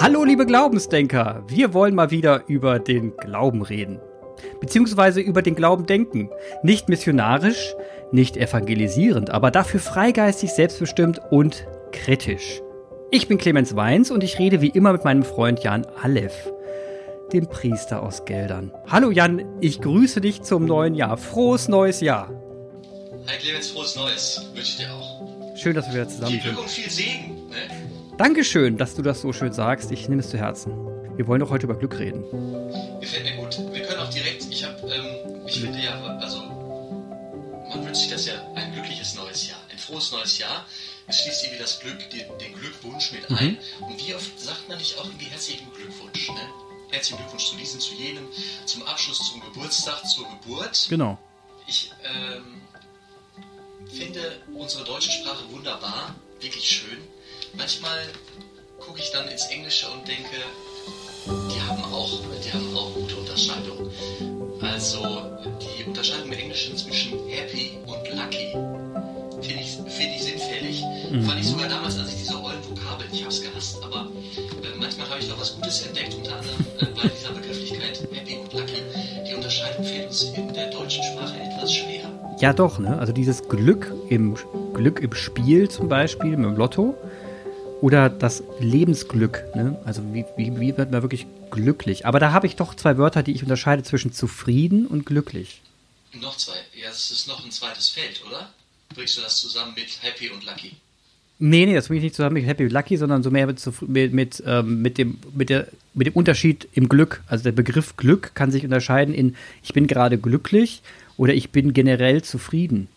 Hallo liebe Glaubensdenker, wir wollen mal wieder über den Glauben reden. Beziehungsweise über den Glauben denken. Nicht missionarisch, nicht evangelisierend, aber dafür freigeistig, selbstbestimmt und kritisch. Ich bin Clemens Weins und ich rede wie immer mit meinem Freund Jan Aleph, dem Priester aus Geldern. Hallo Jan, ich grüße dich zum neuen Jahr. Frohes neues Jahr. Hi Clemens, frohes Neues. Wünsche ich dir auch. Schön, dass wir wieder zusammen Viel sind. Glück und viel Segen. Dankeschön, dass du das so schön sagst. Ich nehme es zu Herzen. Wir wollen doch heute über Glück reden. Gefällt mir gut. Wir können auch direkt, ich habe, ähm, ich finde ja, also, man wünscht sich das ja ein glückliches neues Jahr, ein frohes neues Jahr. Es schließt irgendwie das Glück, den, den Glückwunsch mit ein. Und wie oft sagt man nicht auch irgendwie herzlichen Glückwunsch, ne? Herzlichen Glückwunsch zu diesem, zu jenem, zum Abschluss, zum Geburtstag, zur Geburt. Genau. Ich ähm, finde unsere deutsche Sprache wunderbar, wirklich schön. Manchmal gucke ich dann ins Englische und denke, die haben auch, die haben auch gute Unterscheidungen. Also die Unterscheidung im Englischen zwischen happy und lucky finde ich, finde ich sinnfällig. Fand ich sogar damals, als ich diese ollen Vokabeln, ich habe es gehasst, aber äh, manchmal habe ich doch was Gutes entdeckt, unter anderem äh, bei dieser Begrifflichkeit happy und lucky. Die Unterscheidung fällt uns in der deutschen Sprache etwas schwer. Ja, doch, ne? Also dieses Glück im Glück im Spiel zum Beispiel, mit dem Lotto. Oder das Lebensglück, ne? Also wie, wie, wie wird man wirklich glücklich? Aber da habe ich doch zwei Wörter, die ich unterscheide zwischen zufrieden und glücklich. Noch zwei. Ja, das ist noch ein zweites Feld, oder? Bringst du das zusammen mit Happy und Lucky? Nee, nee, das bringe ich nicht zusammen mit Happy with Lucky, sondern so mehr mit, mit, mit, ähm, mit, dem, mit, der, mit dem Unterschied im Glück. Also der Begriff Glück kann sich unterscheiden in ich bin gerade glücklich oder ich bin generell zufrieden.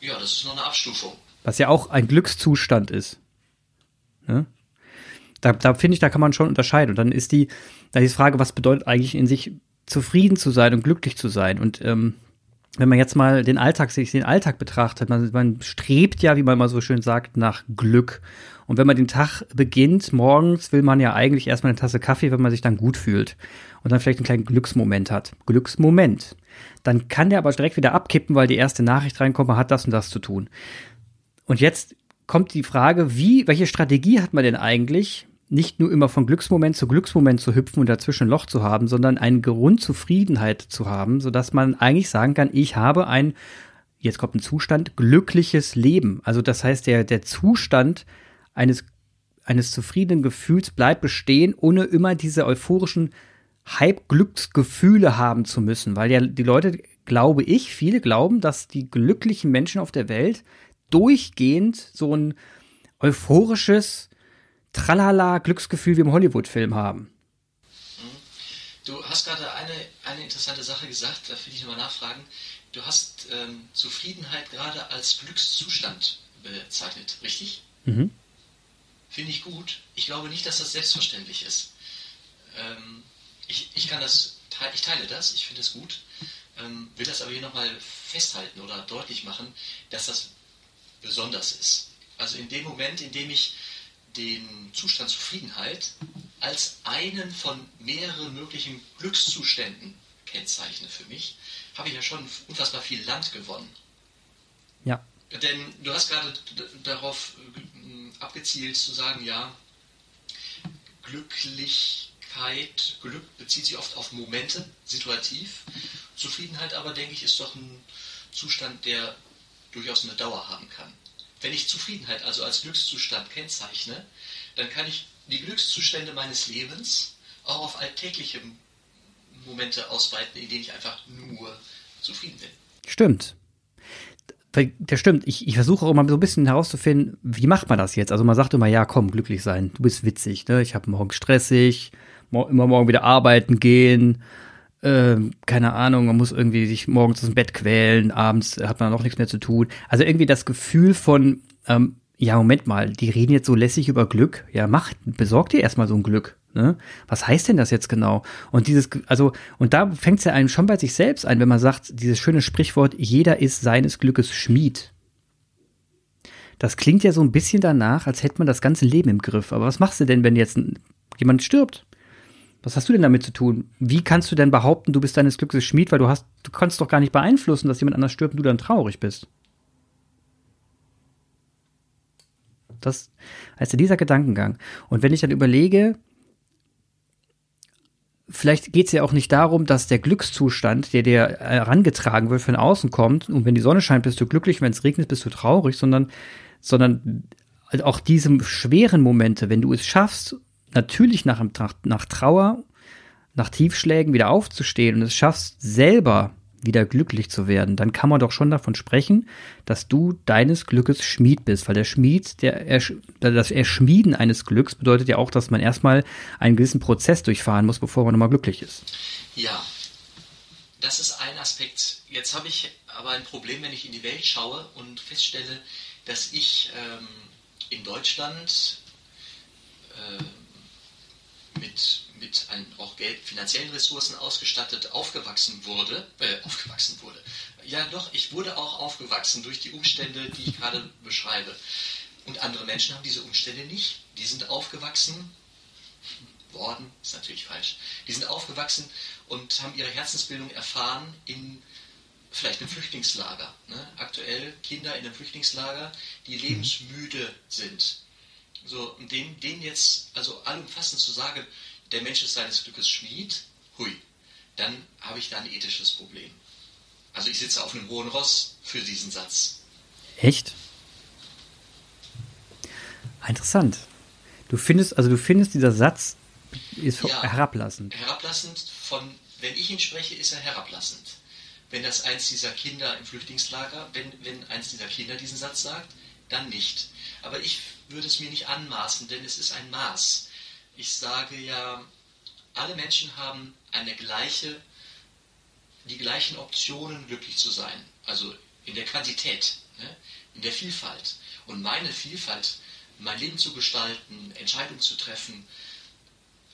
Ja, das ist noch eine Abstufung. Was ja auch ein Glückszustand ist. Ne? Da, da finde ich, da kann man schon unterscheiden. Und dann ist die, da ist die Frage, was bedeutet eigentlich in sich zufrieden zu sein und glücklich zu sein? Und ähm, wenn man jetzt mal den Alltag, sich den Alltag betrachtet, man, man strebt ja, wie man mal so schön sagt, nach Glück. Und wenn man den Tag beginnt, morgens will man ja eigentlich erstmal eine Tasse Kaffee, wenn man sich dann gut fühlt. Und dann vielleicht einen kleinen Glücksmoment hat. Glücksmoment. Dann kann der aber direkt wieder abkippen, weil die erste Nachricht reinkommt, man hat das und das zu tun. Und jetzt kommt die Frage, wie, welche Strategie hat man denn eigentlich, nicht nur immer von Glücksmoment zu Glücksmoment zu hüpfen und dazwischen ein Loch zu haben, sondern eine Grundzufriedenheit zu haben, sodass man eigentlich sagen kann, ich habe ein, jetzt kommt ein Zustand, glückliches Leben. Also das heißt, der, der Zustand eines, eines zufriedenen Gefühls bleibt bestehen, ohne immer diese euphorischen Hype-Glücksgefühle haben zu müssen, weil ja die Leute, glaube ich, viele glauben, dass die glücklichen Menschen auf der Welt durchgehend so ein euphorisches Tralala Glücksgefühl wie im Hollywood-Film haben. Du hast gerade eine, eine interessante Sache gesagt, da will ich nochmal nachfragen. Du hast ähm, Zufriedenheit gerade als Glückszustand bezeichnet, richtig? Mhm. Finde ich gut. Ich glaube nicht, dass das selbstverständlich ist. Ähm, ich, ich kann das, ich teile das, ich finde es gut, ähm, will das aber hier nochmal festhalten oder deutlich machen, dass das besonders ist. Also in dem Moment, in dem ich den Zustand Zufriedenheit als einen von mehreren möglichen Glückszuständen kennzeichne für mich, habe ich ja schon unfassbar viel Land gewonnen. Ja. Denn du hast gerade darauf äh, abgezielt zu sagen, ja, Glücklichkeit, Glück bezieht sich oft auf Momente, situativ. Zufriedenheit aber, denke ich, ist doch ein Zustand, der durchaus eine Dauer haben kann. Wenn ich Zufriedenheit also als Glückszustand kennzeichne, dann kann ich die Glückszustände meines Lebens auch auf alltägliche Momente ausweiten, in denen ich einfach nur zufrieden bin. Stimmt. Das stimmt. Ich, ich versuche auch immer so ein bisschen herauszufinden, wie macht man das jetzt? Also man sagt immer, ja, komm, glücklich sein. Du bist witzig, ne? Ich habe morgen stressig, mor immer morgen wieder arbeiten gehen. Ähm, keine Ahnung, man muss irgendwie sich morgens aus dem Bett quälen, abends hat man noch nichts mehr zu tun. Also irgendwie das Gefühl von, ähm, ja, Moment mal, die reden jetzt so lässig über Glück. Ja, mach, besorg dir erstmal so ein Glück. Ne? Was heißt denn das jetzt genau? Und dieses, also, und da fängt es ja einem schon bei sich selbst ein, wenn man sagt, dieses schöne Sprichwort, jeder ist seines Glückes Schmied. Das klingt ja so ein bisschen danach, als hätte man das ganze Leben im Griff. Aber was machst du denn, wenn jetzt jemand stirbt? Was hast du denn damit zu tun? Wie kannst du denn behaupten, du bist deines Glückes Schmied, weil du hast, du kannst doch gar nicht beeinflussen, dass jemand anders stirbt und du dann traurig bist. Das heißt ja dieser Gedankengang. Und wenn ich dann überlege, vielleicht geht es ja auch nicht darum, dass der Glückszustand, der dir herangetragen wird, von außen kommt. Und wenn die Sonne scheint, bist du glücklich, wenn es regnet, bist du traurig, sondern, sondern auch diese schweren Momente, wenn du es schaffst, natürlich nach, nach Trauer, nach Tiefschlägen wieder aufzustehen und es schaffst, selber wieder glücklich zu werden, dann kann man doch schon davon sprechen, dass du deines Glückes Schmied bist, weil der Schmied, der das Erschmieden eines Glücks bedeutet ja auch, dass man erstmal einen gewissen Prozess durchfahren muss, bevor man nochmal glücklich ist. Ja, das ist ein Aspekt. Jetzt habe ich aber ein Problem, wenn ich in die Welt schaue und feststelle, dass ich ähm, in Deutschland äh, mit mit ein, auch Geld, finanziellen Ressourcen ausgestattet aufgewachsen wurde, äh, aufgewachsen wurde. Ja, doch, ich wurde auch aufgewachsen durch die Umstände, die ich gerade beschreibe. Und andere Menschen haben diese Umstände nicht. Die sind aufgewachsen worden, ist natürlich falsch. Die sind aufgewachsen und haben ihre Herzensbildung erfahren in vielleicht einem Flüchtlingslager. Ne? Aktuell Kinder in einem Flüchtlingslager, die lebensmüde sind. So, denen, denen jetzt, also allumfassend zu sagen, der Mensch ist seines Glückes Schmied, hui, dann habe ich da ein ethisches Problem. Also ich sitze auf einem hohen Ross für diesen Satz. Echt? Interessant. Du findest, also du findest, dieser Satz ist ja, herablassend. Herablassend von, wenn ich ihn spreche, ist er herablassend. Wenn das eins dieser Kinder im Flüchtlingslager, wenn, wenn eins dieser Kinder diesen Satz sagt, dann nicht. Aber ich würde es mir nicht anmaßen, denn es ist ein Maß. Ich sage ja, alle Menschen haben eine gleiche, die gleichen Optionen, glücklich zu sein. Also in der Quantität, ne? in der Vielfalt. Und meine Vielfalt, mein Leben zu gestalten, Entscheidungen zu treffen,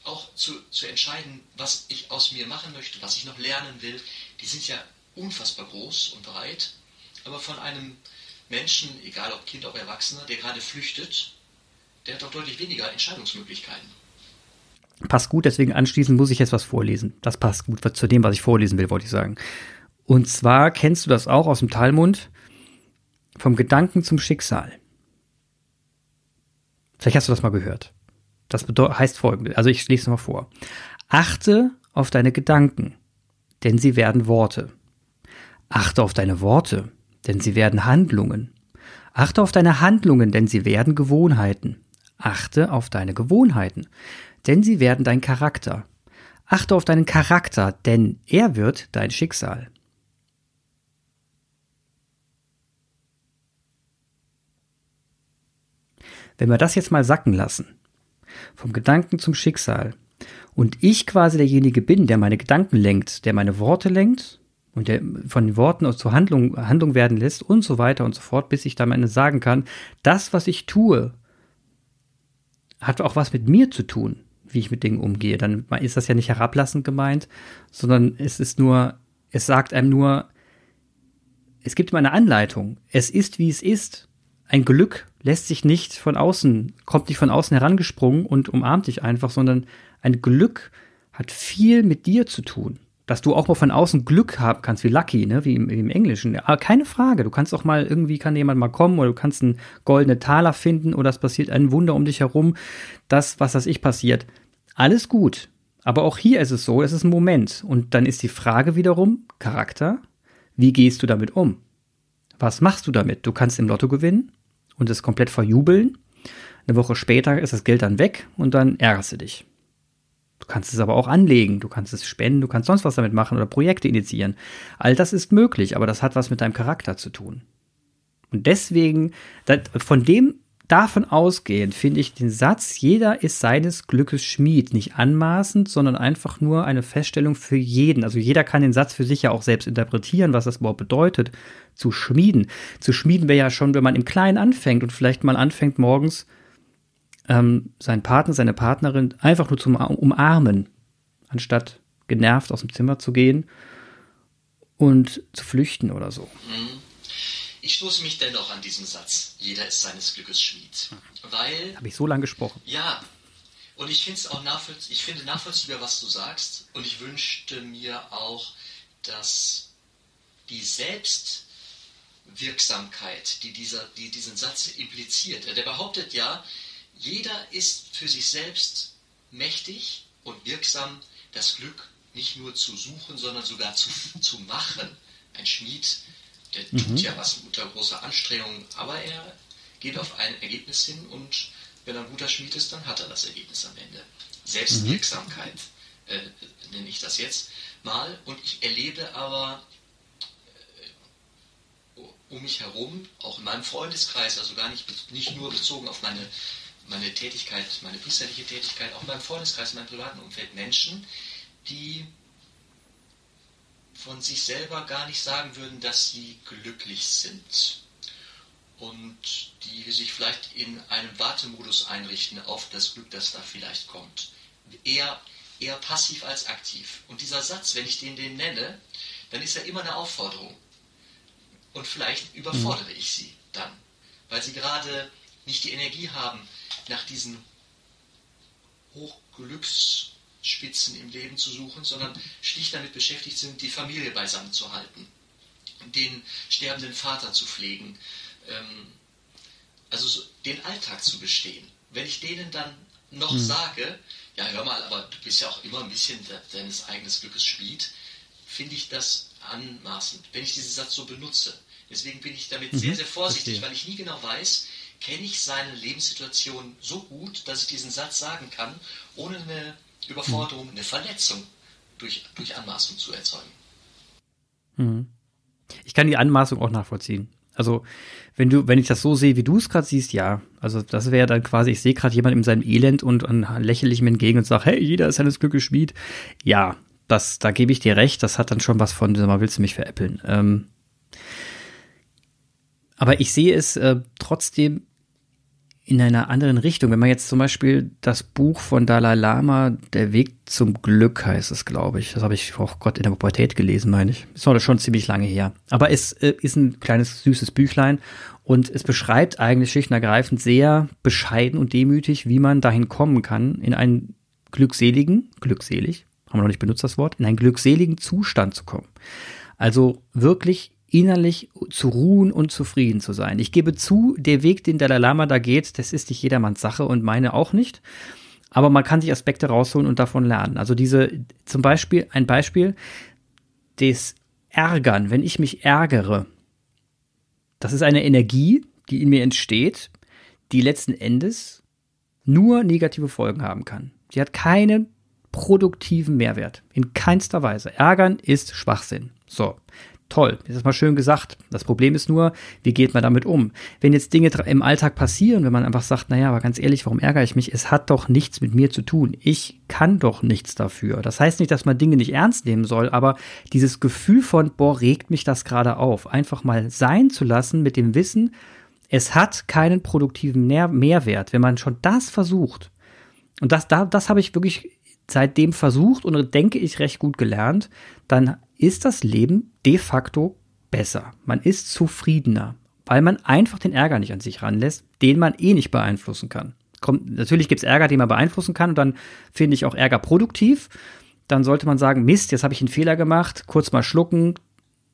auch zu, zu entscheiden, was ich aus mir machen möchte, was ich noch lernen will, die sind ja unfassbar groß und breit. Aber von einem Menschen, egal ob Kind, ob Erwachsener, der gerade flüchtet, der hat doch deutlich weniger Entscheidungsmöglichkeiten. Passt gut, deswegen anschließend muss ich jetzt was vorlesen. Das passt gut zu dem, was ich vorlesen will, wollte ich sagen. Und zwar kennst du das auch aus dem Talmud vom Gedanken zum Schicksal. Vielleicht hast du das mal gehört. Das heißt folgendes, also ich lese es mal vor. Achte auf deine Gedanken, denn sie werden Worte. Achte auf deine Worte, denn sie werden Handlungen. Achte auf deine Handlungen, denn sie werden Gewohnheiten. Achte auf deine Gewohnheiten, denn sie werden dein Charakter. Achte auf deinen Charakter, denn er wird dein Schicksal. Wenn wir das jetzt mal sacken lassen, vom Gedanken zum Schicksal, und ich quasi derjenige bin, der meine Gedanken lenkt, der meine Worte lenkt und der von den Worten zur Handlung, Handlung werden lässt und so weiter und so fort, bis ich dann am Ende sagen kann, das, was ich tue, hat auch was mit mir zu tun wie ich mit Dingen umgehe. Dann ist das ja nicht herablassend gemeint, sondern es ist nur, es sagt einem nur, es gibt immer eine Anleitung. Es ist, wie es ist. Ein Glück lässt sich nicht von außen, kommt nicht von außen herangesprungen und umarmt dich einfach, sondern ein Glück hat viel mit dir zu tun. Dass du auch mal von außen Glück haben kannst, wie Lucky, ne, wie im, wie im Englischen. Aber keine Frage. Du kannst auch mal irgendwie, kann jemand mal kommen oder du kannst einen goldenen Taler finden oder es passiert ein Wunder um dich herum. Das, was das ich passiert. Alles gut. Aber auch hier ist es so, es ist ein Moment. Und dann ist die Frage wiederum, Charakter, wie gehst du damit um? Was machst du damit? Du kannst im Lotto gewinnen und es komplett verjubeln. Eine Woche später ist das Geld dann weg und dann ärgerst du dich. Du kannst es aber auch anlegen, du kannst es spenden, du kannst sonst was damit machen oder Projekte initiieren. All das ist möglich, aber das hat was mit deinem Charakter zu tun. Und deswegen, von dem davon ausgehend finde ich den Satz, jeder ist seines Glückes Schmied, nicht anmaßend, sondern einfach nur eine Feststellung für jeden. Also jeder kann den Satz für sich ja auch selbst interpretieren, was das überhaupt bedeutet, zu schmieden. Zu schmieden wäre ja schon, wenn man im Kleinen anfängt und vielleicht mal anfängt morgens ähm, seinen Partner, seine Partnerin einfach nur zum Umarmen, anstatt genervt aus dem Zimmer zu gehen und zu flüchten oder so. Mhm. Ich stoße mich dennoch an diesen Satz. Jeder ist seines Glückes Schmied. Weil. Habe ich so lange gesprochen. Ja. Und ich finde es auch nachvollziehbar, ich finde nachvollziehbar, was du sagst. Und ich wünschte mir auch, dass die Selbstwert, Wirksamkeit, die, dieser, die diesen Satz impliziert. Der behauptet ja, jeder ist für sich selbst mächtig und wirksam, das Glück nicht nur zu suchen, sondern sogar zu, zu machen. Ein Schmied, der tut mhm. ja was unter großer Anstrengung, aber er geht auf ein Ergebnis hin und wenn er ein guter Schmied ist, dann hat er das Ergebnis am Ende. Selbstwirksamkeit mhm. äh, nenne ich das jetzt mal. Und ich erlebe aber äh, um mich herum, auch in meinem Freundeskreis, also gar nicht, nicht nur bezogen auf meine, meine Tätigkeit, meine priesterliche Tätigkeit, auch in meinem Freundeskreis, in meinem privaten Umfeld, Menschen, die von sich selber gar nicht sagen würden, dass sie glücklich sind und die sich vielleicht in einem Wartemodus einrichten auf das Glück, das da vielleicht kommt. Eher, eher passiv als aktiv. Und dieser Satz, wenn ich den, den nenne, dann ist er immer eine Aufforderung. Und vielleicht überfordere mhm. ich sie dann, weil sie gerade nicht die Energie haben, nach diesen Hochglücksspitzen im Leben zu suchen, sondern schlicht damit beschäftigt sind, die Familie beisammen zu halten, den sterbenden Vater zu pflegen, ähm, also so den Alltag zu bestehen. Wenn ich denen dann noch mhm. sage, ja hör mal, aber du bist ja auch immer ein bisschen de deines eigenen Glückes Schmied, finde ich das anmaßend, wenn ich diesen Satz so benutze. Deswegen bin ich damit mhm. sehr, sehr vorsichtig, Verstehe. weil ich nie genau weiß, kenne ich seine Lebenssituation so gut, dass ich diesen Satz sagen kann, ohne eine Überforderung, eine Verletzung durch, durch Anmaßung zu erzeugen. Mhm. Ich kann die Anmaßung auch nachvollziehen. Also, wenn du, wenn ich das so sehe, wie du es gerade siehst, ja. Also, das wäre dann quasi, ich sehe gerade jemand in seinem Elend und, und lächle ich ihm entgegen und sage, hey, jeder ist seines Glückes Schmied. Ja, das, da gebe ich dir recht, das hat dann schon was von, sag mal, willst du mich veräppeln? Ähm, aber ich sehe es äh, trotzdem in einer anderen Richtung. Wenn man jetzt zum Beispiel das Buch von Dalai Lama, Der Weg zum Glück heißt es, glaube ich. Das habe ich, oh Gott, in der Pubertät gelesen, meine ich. Ist schon ziemlich lange her. Aber es äh, ist ein kleines, süßes Büchlein und es beschreibt eigentlich schlicht und ergreifend sehr bescheiden und demütig, wie man dahin kommen kann, in einen glückseligen, glückselig, haben wir noch nicht benutzt das Wort, in einen glückseligen Zustand zu kommen. Also wirklich innerlich zu ruhen und zufrieden zu sein. Ich gebe zu, der Weg, den Dalai Lama da geht, das ist nicht jedermanns Sache und meine auch nicht. Aber man kann sich Aspekte rausholen und davon lernen. Also diese, zum Beispiel, ein Beispiel, des Ärgern, wenn ich mich ärgere, das ist eine Energie, die in mir entsteht, die letzten Endes nur negative Folgen haben kann. Sie hat keinen produktiven Mehrwert. In keinster Weise. Ärgern ist Schwachsinn. So toll, das ist mal schön gesagt. Das Problem ist nur, wie geht man damit um? Wenn jetzt Dinge im Alltag passieren, wenn man einfach sagt, naja, aber ganz ehrlich, warum ärgere ich mich? Es hat doch nichts mit mir zu tun. Ich kann doch nichts dafür. Das heißt nicht, dass man Dinge nicht ernst nehmen soll, aber dieses Gefühl von, boah, regt mich das gerade auf, einfach mal sein zu lassen mit dem Wissen, es hat keinen produktiven Mehrwert. Wenn man schon das versucht, und das, da, das habe ich wirklich seitdem versucht und denke ich recht gut gelernt, dann ist das Leben de facto besser. Man ist zufriedener, weil man einfach den Ärger nicht an sich ranlässt, den man eh nicht beeinflussen kann. Kommt, natürlich gibt es Ärger, den man beeinflussen kann und dann finde ich auch Ärger produktiv. Dann sollte man sagen, Mist, jetzt habe ich einen Fehler gemacht, kurz mal schlucken,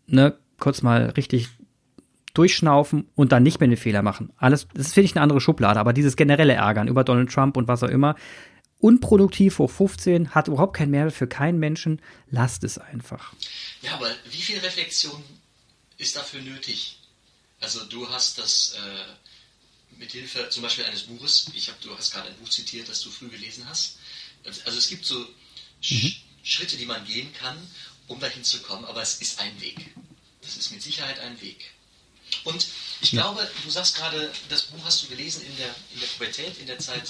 ne, kurz mal richtig durchschnaufen und dann nicht mehr den Fehler machen. Alles, das finde ich eine andere Schublade, aber dieses generelle Ärgern über Donald Trump und was auch immer, unproduktiv hoch 15, hat überhaupt keinen Mehrwert für keinen Menschen, lasst es einfach. Ja, aber wie viel Reflexion ist dafür nötig? Also du hast das äh, mit Hilfe zum Beispiel eines Buches, ich hab, du hast gerade ein Buch zitiert, das du früh gelesen hast. Also es gibt so mhm. Sch Schritte, die man gehen kann, um dahin zu kommen, aber es ist ein Weg. Das ist mit Sicherheit ein Weg. Und ich ja. glaube, du sagst gerade, das Buch hast du gelesen in der, in der Pubertät, in der Zeit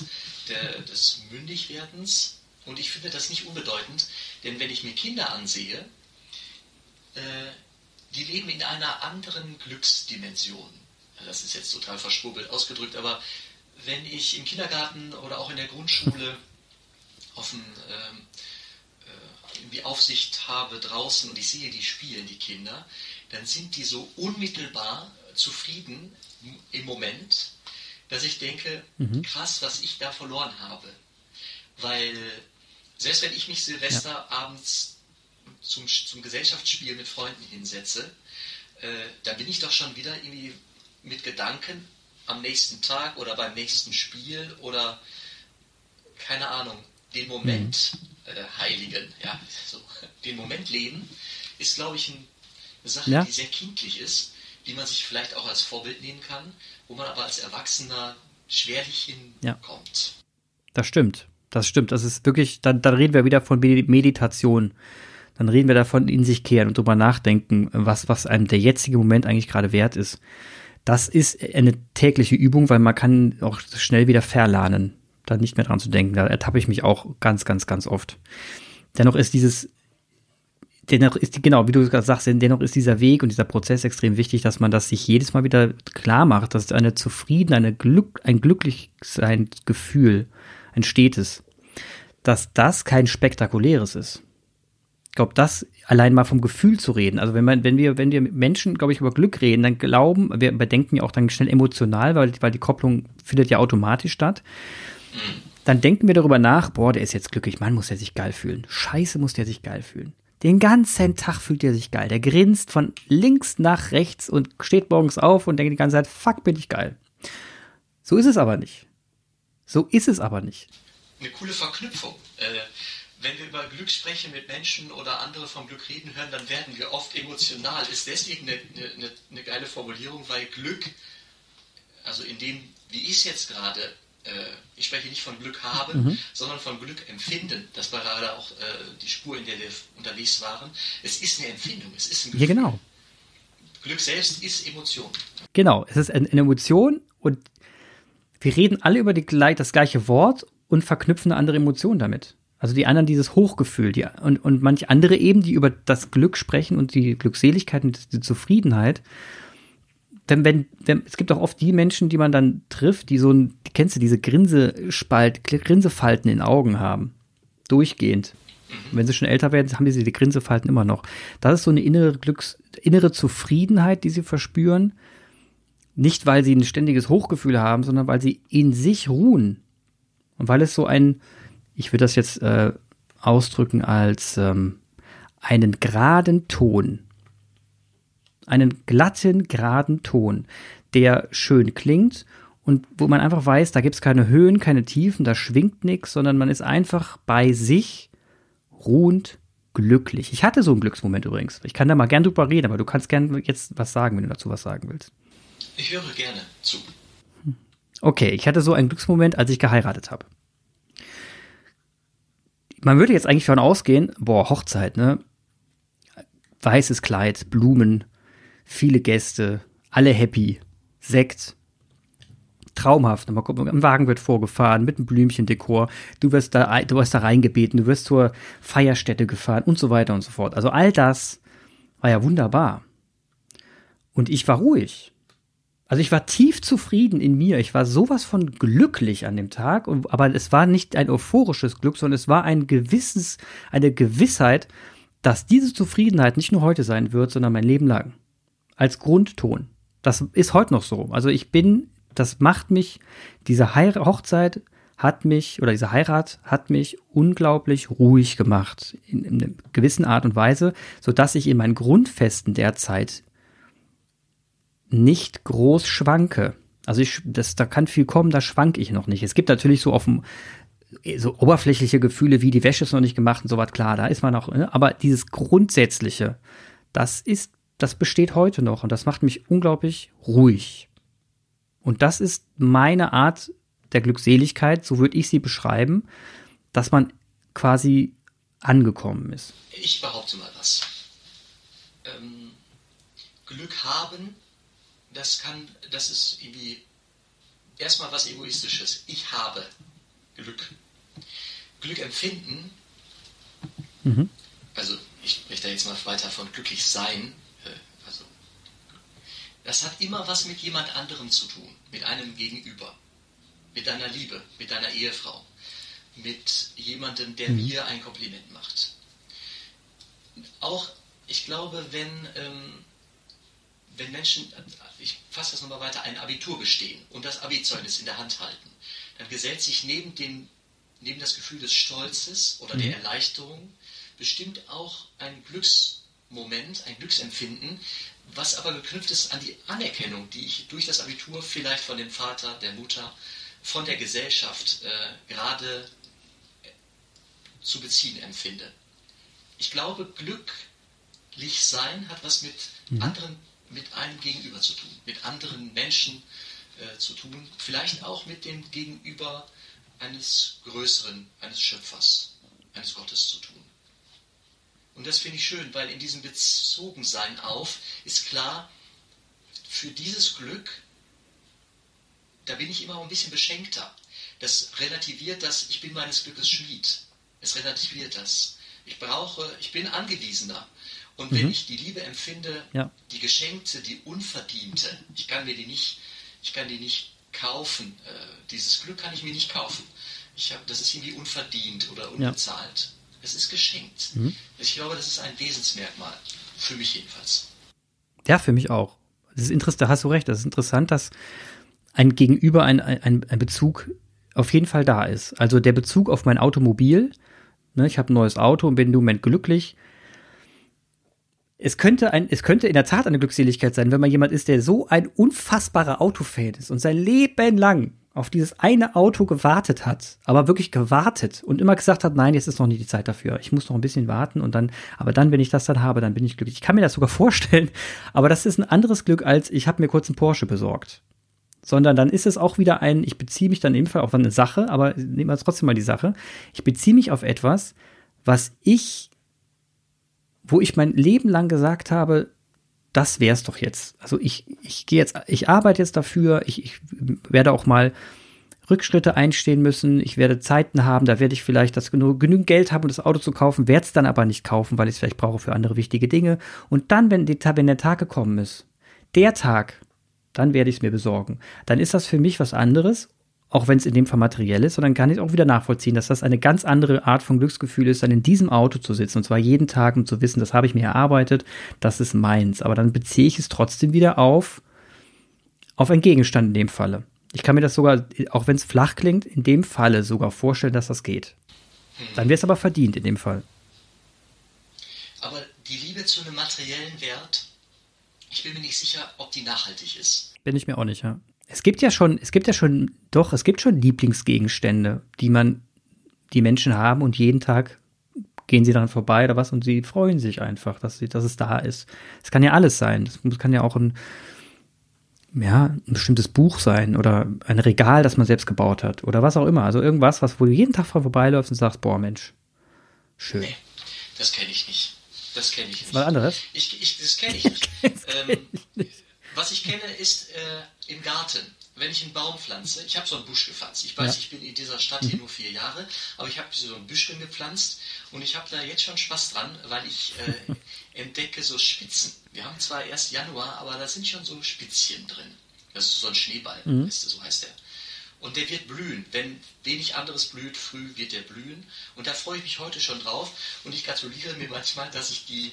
der, des Mündigwerdens. Und ich finde das nicht unbedeutend, denn wenn ich mir Kinder ansehe, äh, die leben in einer anderen Glücksdimension. Das ist jetzt total verschwurbelt ausgedrückt, aber wenn ich im Kindergarten oder auch in der Grundschule offen ähm, äh, die Aufsicht habe draußen und ich sehe, die spielen, die Kinder, dann sind die so unmittelbar zufrieden im Moment, dass ich denke, mhm. krass, was ich da verloren habe. Weil selbst wenn ich mich Silvester ja. abends zum, zum Gesellschaftsspiel mit Freunden hinsetze, äh, da bin ich doch schon wieder irgendwie mit Gedanken am nächsten Tag oder beim nächsten Spiel oder keine Ahnung, den Moment mhm. äh, heiligen, ja, so, den Moment leben, ist, glaube ich, eine Sache, ja. die sehr kindlich ist, die man sich vielleicht auch als Vorbild nehmen kann, wo man aber als Erwachsener schwerlich hinkommt. Ja. Das stimmt. Das stimmt. Das ist wirklich, dann, dann reden wir wieder von Meditation. Dann reden wir davon in sich kehren und drüber nachdenken, was, was einem der jetzige Moment eigentlich gerade wert ist. Das ist eine tägliche Übung, weil man kann auch schnell wieder verlernen, da nicht mehr dran zu denken. Da ertappe ich mich auch ganz, ganz, ganz oft. Dennoch ist dieses, dennoch ist die, genau, wie du gerade sagst, dennoch ist dieser Weg und dieser Prozess extrem wichtig, dass man das sich jedes Mal wieder klar macht, dass eine zufrieden, eine Glück, ein glücklich sein Gefühl ein stetes, dass das kein spektakuläres ist. Ich glaube, das allein mal vom Gefühl zu reden. Also wenn man, wenn wir, wenn wir mit Menschen, glaube ich, über Glück reden, dann glauben, wir bedenken ja auch dann schnell emotional, weil, weil die Kopplung findet ja automatisch statt. Dann denken wir darüber nach, boah, der ist jetzt glücklich, Mann, muss der sich geil fühlen. Scheiße, muss der sich geil fühlen. Den ganzen Tag fühlt er sich geil. Der grinst von links nach rechts und steht morgens auf und denkt die ganze Zeit, fuck, bin ich geil. So ist es aber nicht. So ist es aber nicht. Eine coole Verknüpfung. Äh, wenn wir über Glück sprechen mit Menschen oder andere vom Glück reden hören, dann werden wir oft emotional. Ist deswegen eine, eine, eine geile Formulierung, weil Glück, also in dem, wie ich es jetzt gerade, ich spreche nicht von Glück haben, mhm. sondern von Glück empfinden. Das war gerade auch äh, die Spur, in der wir unterwegs waren. Es ist eine Empfindung, es ist ein Gefühl. Ja, genau. Glück selbst ist Emotion. Genau, es ist eine Emotion und wir reden alle über die, das gleiche Wort und verknüpfen eine andere Emotion damit. Also die anderen dieses Hochgefühl die, und, und manche andere eben, die über das Glück sprechen und die Glückseligkeit und die Zufriedenheit. Denn wenn, wenn, es gibt auch oft die Menschen, die man dann trifft, die so ein, kennst du, diese Grinsespalt, Grinsefalten in Augen haben. Durchgehend. Wenn sie schon älter werden, haben diese die Grinsefalten immer noch. Das ist so eine innere Glücks, innere Zufriedenheit, die sie verspüren, nicht, weil sie ein ständiges Hochgefühl haben, sondern weil sie in sich ruhen. Und weil es so ein, ich würde das jetzt äh, ausdrücken als ähm, einen geraden Ton. Einen glatten, geraden Ton, der schön klingt und wo man einfach weiß, da gibt es keine Höhen, keine Tiefen, da schwingt nichts, sondern man ist einfach bei sich ruhend glücklich. Ich hatte so einen Glücksmoment übrigens. Ich kann da mal gern drüber reden, aber du kannst gern jetzt was sagen, wenn du dazu was sagen willst. Ich höre gerne zu. Okay, ich hatte so einen Glücksmoment, als ich geheiratet habe. Man würde jetzt eigentlich davon ausgehen, boah, Hochzeit, ne? Weißes Kleid, Blumen, viele Gäste, alle happy, Sekt, traumhaft. Ein Wagen wird vorgefahren mit einem Blümchendekor. Du wirst da, du wirst da reingebeten, du wirst zur Feierstätte gefahren und so weiter und so fort. Also all das war ja wunderbar. Und ich war ruhig. Also ich war tief zufrieden in mir. Ich war sowas von glücklich an dem Tag. aber es war nicht ein euphorisches Glück, sondern es war ein gewisses, eine Gewissheit, dass diese Zufriedenheit nicht nur heute sein wird, sondern mein Leben lang. Als Grundton. Das ist heute noch so. Also ich bin, das macht mich, diese Heir Hochzeit hat mich, oder diese Heirat hat mich unglaublich ruhig gemacht. In, in einer gewissen Art und Weise, sodass ich in meinen Grundfesten derzeit nicht groß schwanke. Also ich, das, da kann viel kommen, da schwank ich noch nicht. Es gibt natürlich so dem, so oberflächliche Gefühle wie die Wäsche ist noch nicht gemacht und so was, klar, da ist man auch, ne? aber dieses Grundsätzliche, das ist, das besteht heute noch und das macht mich unglaublich ruhig. Und das ist meine Art der Glückseligkeit, so würde ich sie beschreiben, dass man quasi angekommen ist. Ich behaupte mal was. Ähm, Glück haben das kann, das ist irgendwie erstmal was Egoistisches. Ich habe Glück. Glück empfinden, mhm. also ich spreche da jetzt mal weiter von glücklich sein, das hat immer was mit jemand anderem zu tun, mit einem Gegenüber, mit deiner Liebe, mit deiner Ehefrau, mit jemandem, der mhm. mir ein Kompliment macht. Auch, ich glaube, wenn ähm, wenn Menschen, ich fasse das nochmal weiter, ein Abitur bestehen und das Abizeugnis in der Hand halten, dann gesellt sich neben, dem, neben das Gefühl des Stolzes oder mhm. der Erleichterung bestimmt auch ein Glücks, Glücksmoment, ein Glücksempfinden, was aber geknüpft ist an die Anerkennung, die ich durch das Abitur vielleicht von dem Vater, der Mutter, von der Gesellschaft äh, gerade zu beziehen empfinde. Ich glaube, glücklich sein hat was mit mhm. anderen, mit einem Gegenüber zu tun, mit anderen Menschen äh, zu tun, vielleicht auch mit dem Gegenüber eines größeren, eines Schöpfers, eines Gottes zu tun. Und das finde ich schön, weil in diesem Bezogensein auf ist klar, für dieses Glück, da bin ich immer ein bisschen beschenkter. Das relativiert das, ich bin meines Glückes Schmied. Es relativiert das. Ich brauche, ich bin angewiesener. Und wenn mhm. ich die Liebe empfinde, ja. die geschenkte, die unverdiente, ich kann mir die nicht, ich kann die nicht kaufen. Äh, dieses Glück kann ich mir nicht kaufen. Ich hab, das ist irgendwie unverdient oder unbezahlt. Ja. Es ist geschenkt. Mhm. Ich glaube, das ist ein Wesensmerkmal. Für mich jedenfalls. Ja, für mich auch. Das ist interessant, da hast du recht. Das ist interessant, dass ein Gegenüber, ein, ein, ein Bezug auf jeden Fall da ist. Also der Bezug auf mein Automobil, ne, ich habe ein neues Auto und bin im Moment glücklich. Es könnte, ein, es könnte in der Tat eine Glückseligkeit sein, wenn man jemand ist, der so ein unfassbarer Autofan ist und sein Leben lang auf dieses eine Auto gewartet hat, aber wirklich gewartet und immer gesagt hat, nein, jetzt ist noch nicht die Zeit dafür. Ich muss noch ein bisschen warten und dann, aber dann, wenn ich das dann habe, dann bin ich glücklich. Ich kann mir das sogar vorstellen, aber das ist ein anderes Glück als ich habe mir kurz einen Porsche besorgt sondern dann ist es auch wieder ein, ich beziehe mich dann ebenfalls auf eine Sache, aber nehmen wir trotzdem mal die Sache. Ich beziehe mich auf etwas, was ich, wo ich mein Leben lang gesagt habe, das wär's doch jetzt. Also ich, ich gehe jetzt, ich arbeite jetzt dafür, ich, ich werde auch mal Rückschritte einstehen müssen, ich werde Zeiten haben, da werde ich vielleicht das genügend Geld haben, um das Auto zu kaufen, werde es dann aber nicht kaufen, weil ich es vielleicht brauche für andere wichtige Dinge. Und dann, wenn, die, wenn der Tag gekommen ist, der Tag, dann werde ich es mir besorgen. Dann ist das für mich was anderes, auch wenn es in dem Fall materiell ist, sondern kann ich auch wieder nachvollziehen, dass das eine ganz andere Art von Glücksgefühl ist, dann in diesem Auto zu sitzen und zwar jeden Tag, um zu wissen, das habe ich mir erarbeitet, das ist meins. Aber dann beziehe ich es trotzdem wieder auf, auf einen Gegenstand in dem Falle. Ich kann mir das sogar, auch wenn es flach klingt, in dem Falle sogar vorstellen, dass das geht. Dann wäre es aber verdient in dem Fall. Aber die Liebe zu einem materiellen Wert ich bin mir nicht sicher, ob die nachhaltig ist. Bin ich mir auch nicht, ja. Es gibt ja schon, es gibt ja schon, doch, es gibt schon Lieblingsgegenstände, die man, die Menschen haben und jeden Tag gehen sie daran vorbei oder was und sie freuen sich einfach, dass, sie, dass es da ist. Es kann ja alles sein. Das kann ja auch ein, ja, ein bestimmtes Buch sein oder ein Regal, das man selbst gebaut hat oder was auch immer. Also irgendwas, was, wo du jeden Tag vorbeiläufst und sagst, boah, Mensch, schön. Nee, das kenne ich nicht. Das kenne ich nicht. Was anderes? Ich, ich, das kenne ich nicht. ähm, was ich kenne, ist äh, im Garten. Wenn ich einen Baum pflanze, ich habe so einen Busch gepflanzt. Ich weiß, ja. ich bin in dieser Stadt hier mhm. nur vier Jahre, aber ich habe so ein Büschchen gepflanzt und ich habe da jetzt schon Spaß dran, weil ich äh, entdecke so Spitzen. Wir haben zwar erst Januar, aber da sind schon so Spitzchen drin. Das ist so ein Schneeball, mhm. so heißt der. Und der wird blühen. Wenn wenig anderes blüht, früh wird der blühen. Und da freue ich mich heute schon drauf. Und ich gratuliere mir manchmal, dass ich die.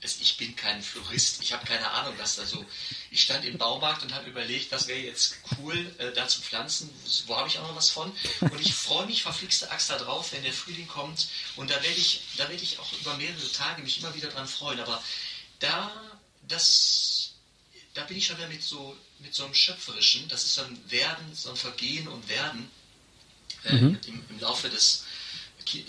Ich bin kein Florist, ich habe keine Ahnung, was da so. Ich stand im Baumarkt und habe überlegt, was wäre jetzt cool, äh, da zu pflanzen. Wo habe ich auch noch was von? Und ich freue mich verflixte Axt da drauf, wenn der Frühling kommt. Und da werde ich, da werde ich auch über mehrere Tage mich immer wieder dran freuen. Aber da, das, da bin ich schon wieder mit so mit so einem Schöpferischen, das ist so ein Werden, so ein Vergehen und Werden äh, mhm. im, im, Laufe des,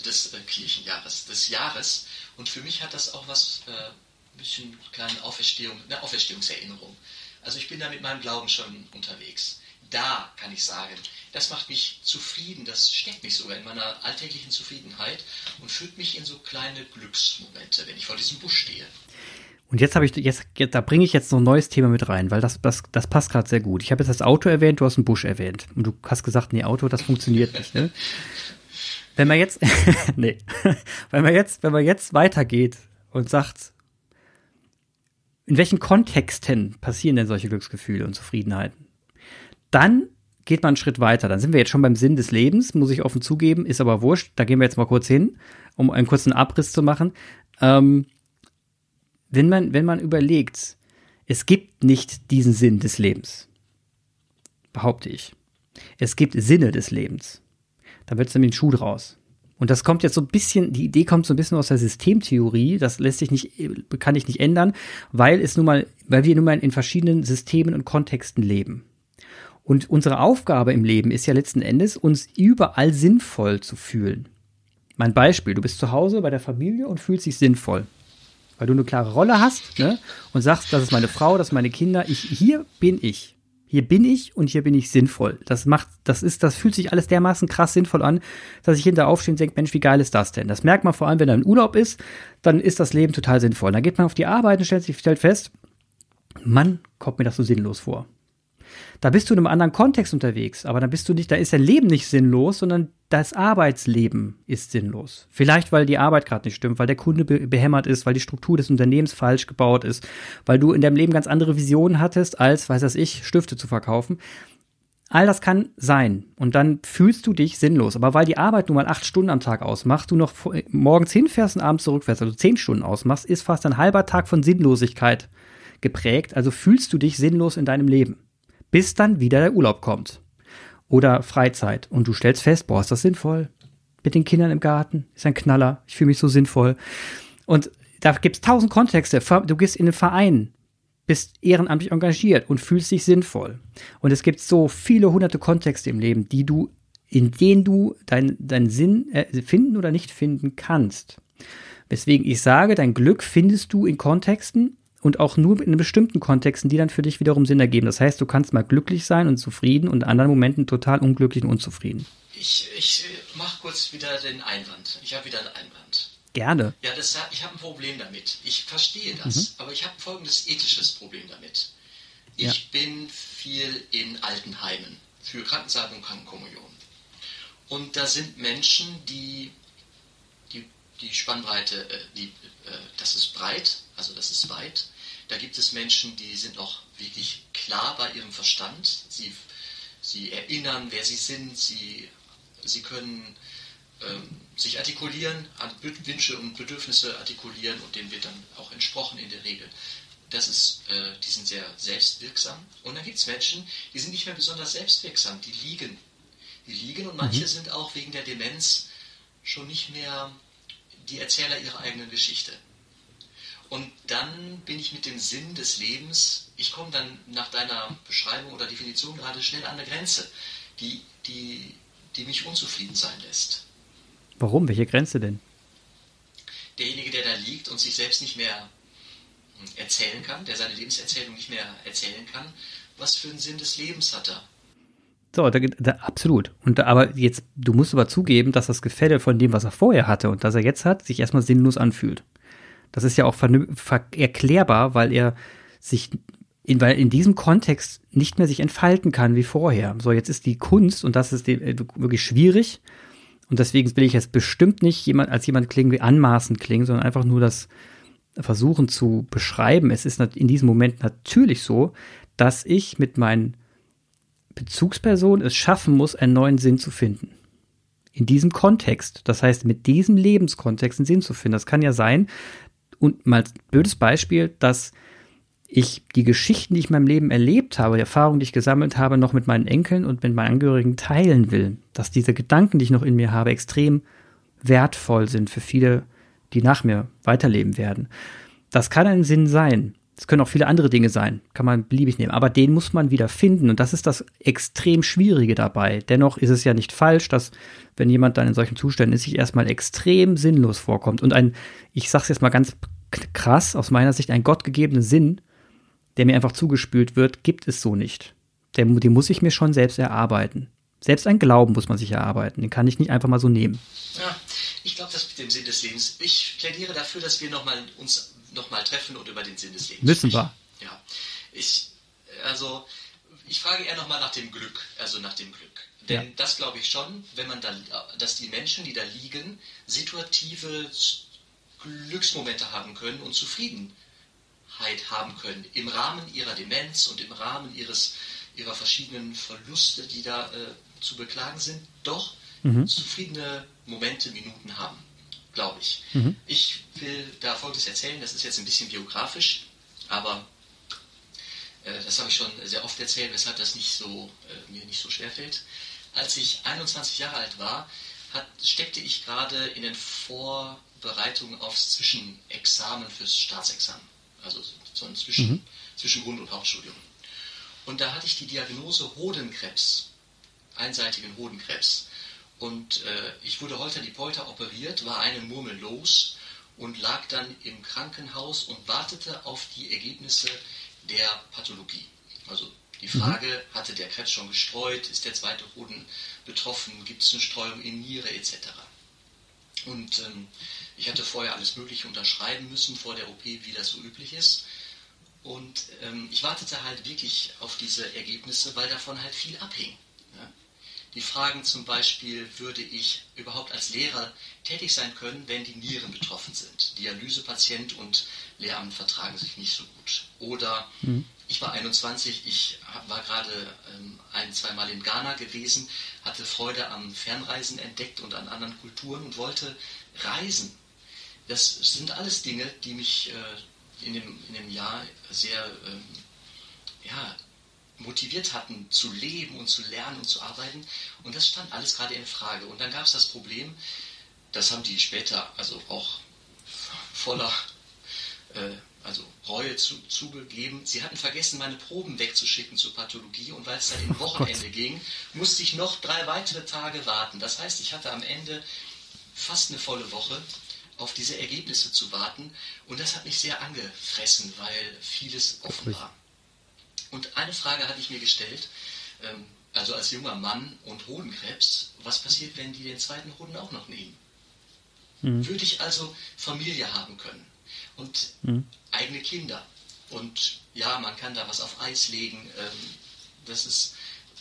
des äh, Kirchenjahres, des Jahres. Und für mich hat das auch was, äh, ein bisschen kleine Auferstehung, eine Auferstehungserinnerung. Also ich bin da mit meinem Glauben schon unterwegs. Da kann ich sagen, das macht mich zufrieden, das steckt mich sogar in meiner alltäglichen Zufriedenheit und führt mich in so kleine Glücksmomente, wenn ich vor diesem Busch stehe. Und jetzt habe ich jetzt, jetzt da bringe ich jetzt noch ein neues Thema mit rein, weil das das, das passt gerade sehr gut. Ich habe jetzt das Auto erwähnt, du hast einen Busch erwähnt und du hast gesagt, nee, Auto, das funktioniert nicht. Ne? Wenn man jetzt nee, wenn man jetzt wenn man jetzt weitergeht und sagt, in welchen Kontexten passieren denn solche Glücksgefühle und Zufriedenheiten? Dann geht man einen Schritt weiter. Dann sind wir jetzt schon beim Sinn des Lebens, muss ich offen zugeben, ist aber wurscht. Da gehen wir jetzt mal kurz hin, um einen kurzen Abriss zu machen. Ähm, wenn man, wenn man überlegt, es gibt nicht diesen Sinn des Lebens, behaupte ich. Es gibt Sinne des Lebens. Da wird es nämlich ein Schuh draus. Und das kommt jetzt so ein bisschen, die Idee kommt so ein bisschen aus der Systemtheorie. Das lässt sich nicht, kann ich nicht ändern, weil es nun mal, weil wir nun mal in verschiedenen Systemen und Kontexten leben. Und unsere Aufgabe im Leben ist ja letzten Endes, uns überall sinnvoll zu fühlen. Mein Beispiel, du bist zu Hause bei der Familie und fühlst dich sinnvoll. Weil du eine klare Rolle hast ne? und sagst, das ist meine Frau, das sind meine Kinder, ich, hier bin ich hier bin ich und hier bin ich sinnvoll. Das macht, das ist, das fühlt sich alles dermaßen krass sinnvoll an, dass ich hinter aufstehe und denke, Mensch, wie geil ist das denn? Das merkt man vor allem, wenn er in Urlaub ist, dann ist das Leben total sinnvoll. Dann geht man auf die Arbeit und stellt sich stellt fest, Mann, kommt mir das so sinnlos vor. Da bist du in einem anderen Kontext unterwegs, aber dann bist du nicht, da ist dein Leben nicht sinnlos, sondern das Arbeitsleben ist sinnlos. Vielleicht, weil die Arbeit gerade nicht stimmt, weil der Kunde be behämmert ist, weil die Struktur des Unternehmens falsch gebaut ist, weil du in deinem Leben ganz andere Visionen hattest, als, weiß das ich, Stifte zu verkaufen. All das kann sein. Und dann fühlst du dich sinnlos. Aber weil die Arbeit nun mal acht Stunden am Tag ausmacht, du noch morgens hinfährst und abends zurückfährst, also zehn Stunden ausmachst, ist fast ein halber Tag von Sinnlosigkeit geprägt. Also fühlst du dich sinnlos in deinem Leben bis dann wieder der Urlaub kommt. Oder Freizeit. Und du stellst fest, boah, ist das sinnvoll? Mit den Kindern im Garten, ist ein Knaller, ich fühle mich so sinnvoll. Und da gibt es tausend Kontexte. Du gehst in den Verein, bist ehrenamtlich engagiert und fühlst dich sinnvoll. Und es gibt so viele hunderte Kontexte im Leben, die du, in denen du deinen dein Sinn äh, finden oder nicht finden kannst. Weswegen ich sage, dein Glück findest du in Kontexten, und auch nur in bestimmten Kontexten, die dann für dich wiederum Sinn ergeben. Das heißt, du kannst mal glücklich sein und zufrieden und in anderen Momenten total unglücklich und unzufrieden. Ich, ich mache kurz wieder den Einwand. Ich habe wieder einen Einwand. Gerne. Ja, das, ich habe ein Problem damit. Ich verstehe das, mhm. aber ich habe folgendes ethisches Problem damit. Ich ja. bin viel in Altenheimen für Krankensagen und Krankenkommunion. Und da sind Menschen, die die, die Spannbreite, äh, die, das ist breit, also das ist weit. Da gibt es Menschen, die sind noch wirklich klar bei ihrem Verstand. Sie, sie erinnern, wer sie sind. Sie, sie können ähm, sich artikulieren, Wünsche und Bedürfnisse artikulieren und denen wird dann auch entsprochen in der Regel. Das ist, äh, die sind sehr selbstwirksam. Und dann gibt es Menschen, die sind nicht mehr besonders selbstwirksam, die liegen. Die liegen und manche mhm. sind auch wegen der Demenz schon nicht mehr die Erzähler ihrer eigenen Geschichte. Und dann bin ich mit dem Sinn des Lebens, ich komme dann nach deiner Beschreibung oder Definition gerade schnell an eine Grenze, die, die, die mich unzufrieden sein lässt. Warum? Welche Grenze denn? Derjenige, der da liegt und sich selbst nicht mehr erzählen kann, der seine Lebenserzählung nicht mehr erzählen kann, was für einen Sinn des Lebens hat er? So, da, da, absolut. Und da, aber jetzt, du musst aber zugeben, dass das Gefälle von dem, was er vorher hatte und das er jetzt hat, sich erstmal sinnlos anfühlt. Das ist ja auch erklärbar, weil er sich in, weil in diesem Kontext nicht mehr sich entfalten kann wie vorher. So, jetzt ist die Kunst, und das ist die, äh, wirklich schwierig, und deswegen will ich jetzt bestimmt nicht jemand, als jemand klingen wie anmaßend klingen, sondern einfach nur das versuchen zu beschreiben. Es ist in diesem Moment natürlich so, dass ich mit meinen Bezugspersonen es schaffen muss, einen neuen Sinn zu finden. In diesem Kontext, das heißt mit diesem Lebenskontext einen Sinn zu finden. Das kann ja sein, und mal blödes Beispiel, dass ich die Geschichten, die ich in meinem Leben erlebt habe, die Erfahrungen, die ich gesammelt habe, noch mit meinen Enkeln und mit meinen Angehörigen teilen will. Dass diese Gedanken, die ich noch in mir habe, extrem wertvoll sind für viele, die nach mir weiterleben werden. Das kann ein Sinn sein. Es können auch viele andere Dinge sein, kann man beliebig nehmen, aber den muss man wieder finden und das ist das extrem Schwierige dabei. Dennoch ist es ja nicht falsch, dass, wenn jemand dann in solchen Zuständen ist, sich erstmal extrem sinnlos vorkommt und ein, ich sag's jetzt mal ganz krass, aus meiner Sicht, ein gottgegebener Sinn, der mir einfach zugespült wird, gibt es so nicht. Den, den muss ich mir schon selbst erarbeiten. Selbst ein Glauben muss man sich erarbeiten. Den kann ich nicht einfach mal so nehmen. Ja, ich glaube, das mit dem Sinn des Lebens. Ich plädiere dafür, dass wir nochmal uns nochmal treffen und über den Sinn des Lebens Müssen wir. Ja. Ich, also, ich frage eher nochmal nach dem Glück, also nach dem Glück. Denn ja. das glaube ich schon, wenn man da, dass die Menschen, die da liegen, situative Glücksmomente haben können und Zufriedenheit haben können im Rahmen ihrer Demenz und im Rahmen ihres, ihrer verschiedenen Verluste, die da äh, zu beklagen sind, doch mhm. zufriedene Momente, Minuten haben glaube ich. Mhm. Ich will da Folgendes erzählen, das ist jetzt ein bisschen biografisch, aber äh, das habe ich schon sehr oft erzählt, weshalb das nicht so, äh, mir nicht so schwer fällt. Als ich 21 Jahre alt war, hat, steckte ich gerade in den Vorbereitungen aufs Zwischenexamen fürs Staatsexamen. Also so ein Zwischen, mhm. zwischen Grund- und Hauptstudium. Und da hatte ich die Diagnose Hodenkrebs, einseitigen Hodenkrebs. Und äh, ich wurde holter die Polter operiert, war eine Murmel los und lag dann im Krankenhaus und wartete auf die Ergebnisse der Pathologie. Also die mhm. Frage, mhm. hatte der Krebs schon gestreut, ist der zweite Hoden betroffen, gibt es eine Streuung in Niere etc. Und ähm, ich hatte vorher alles Mögliche unterschreiben müssen vor der OP, wie das so üblich ist. Und ähm, ich wartete halt wirklich auf diese Ergebnisse, weil davon halt viel abhing. Die Fragen zum Beispiel, würde ich überhaupt als Lehrer tätig sein können, wenn die Nieren betroffen sind? Dialysepatient und Lehramt vertragen sich nicht so gut. Oder mhm. ich war 21, ich war gerade ähm, ein, zweimal in Ghana gewesen, hatte Freude am Fernreisen entdeckt und an anderen Kulturen und wollte reisen. Das sind alles Dinge, die mich äh, in, dem, in dem Jahr sehr ähm, ja, motiviert hatten, zu leben und zu lernen und zu arbeiten. Und das stand alles gerade in Frage. Und dann gab es das Problem, das haben die später also auch voller äh, also Reue zu, zugegeben. Sie hatten vergessen, meine Proben wegzuschicken zur Pathologie und weil es dann im oh Wochenende oh ging, musste ich noch drei weitere Tage warten. Das heißt, ich hatte am Ende fast eine volle Woche auf diese Ergebnisse zu warten und das hat mich sehr angefressen, weil vieles offen war. Und eine Frage hatte ich mir gestellt, ähm, also als junger Mann und Hodenkrebs, was passiert, wenn die den zweiten Hoden auch noch nehmen? Mhm. Würde ich also Familie haben können und mhm. eigene Kinder? Und ja, man kann da was auf Eis legen. Ähm, das ist,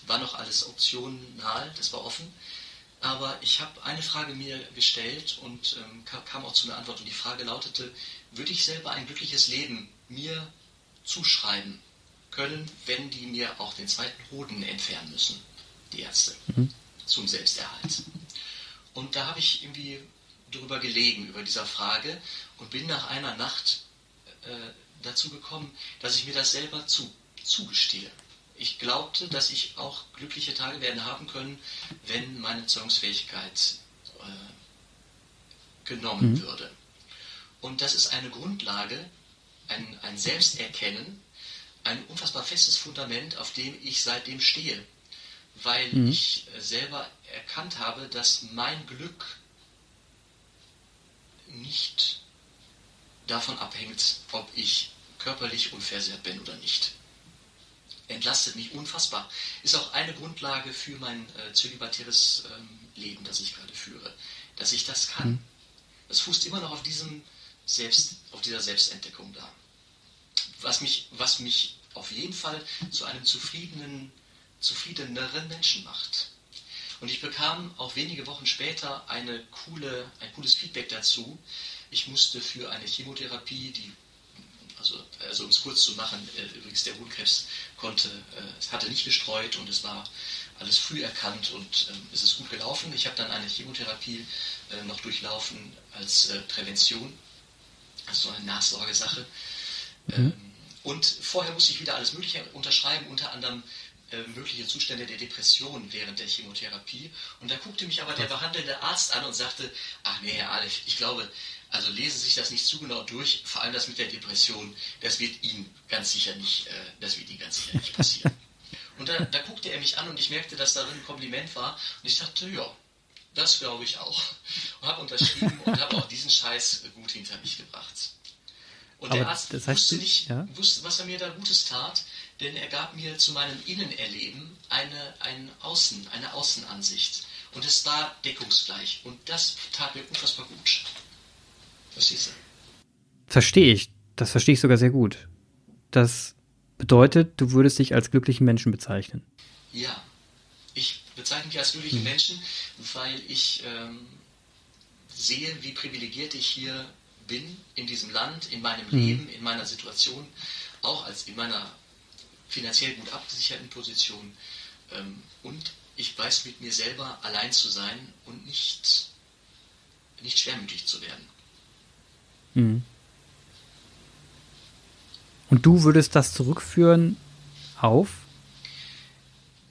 war noch alles optional, das war offen. Aber ich habe eine Frage mir gestellt und ähm, kam auch zu einer Antwort. Und die Frage lautete, würde ich selber ein glückliches Leben mir zuschreiben? Können, wenn die mir auch den zweiten Hoden entfernen müssen, die Ärzte, mhm. zum Selbsterhalt. Und da habe ich irgendwie drüber gelegen, über dieser Frage und bin nach einer Nacht äh, dazu gekommen, dass ich mir das selber zu, zugestehe. Ich glaubte, dass ich auch glückliche Tage werden haben können, wenn meine Zeugungsfähigkeit äh, genommen mhm. würde. Und das ist eine Grundlage, ein, ein Selbsterkennen, ein unfassbar festes Fundament, auf dem ich seitdem stehe, weil mhm. ich selber erkannt habe, dass mein Glück nicht davon abhängt, ob ich körperlich unversehrt bin oder nicht. Entlastet mich unfassbar. Ist auch eine Grundlage für mein äh, zölibatäres ähm, Leben, das ich gerade führe, dass ich das kann. Mhm. Das fußt immer noch auf diesem Selbst, auf dieser Selbstentdeckung da was mich, was mich auf jeden Fall zu einem zufriedenen, zufriedeneren Menschen macht. Und ich bekam auch wenige Wochen später eine coole, ein cooles Feedback dazu. Ich musste für eine Chemotherapie, die, also, also um es kurz zu machen, äh, übrigens der Hodenkrebs konnte, äh, hatte nicht gestreut und es war alles früh erkannt und äh, es ist gut gelaufen. Ich habe dann eine Chemotherapie äh, noch durchlaufen als äh, Prävention, also eine Nachsorgesache. Mhm. Ähm, und vorher musste ich wieder alles Mögliche unterschreiben, unter anderem äh, mögliche Zustände der Depression während der Chemotherapie. Und da guckte mich aber der behandelnde Arzt an und sagte, ach nee, Herr Aleph, ich glaube, also lesen Sie sich das nicht zu genau durch, vor allem das mit der Depression, das wird Ihnen ganz sicher nicht, äh, das wird Ihnen ganz sicher nicht passieren. und da, da guckte er mich an und ich merkte, dass darin ein Kompliment war. Und ich dachte, ja, das glaube ich auch. Und habe unterschrieben und habe auch diesen Scheiß gut hinter mich gebracht. Und Aber der Arzt das heißt, wusste nicht, ja? wusste, was er mir da Gutes tat, denn er gab mir zu meinem Innenerleben eine, ein Außen, eine Außenansicht. Und es war deckungsgleich. Und das tat mir unfassbar gut. Verstehst du? Verstehe ich. Das verstehe ich sogar sehr gut. Das bedeutet, du würdest dich als glücklichen Menschen bezeichnen. Ja. Ich bezeichne mich als glücklichen hm. Menschen, weil ich ähm, sehe, wie privilegiert ich hier bin in diesem Land, in meinem mhm. Leben, in meiner Situation, auch als in meiner finanziell gut abgesicherten Position. Ähm, und ich weiß mit mir selber allein zu sein und nicht, nicht schwermütig zu werden. Mhm. Und du würdest das zurückführen auf?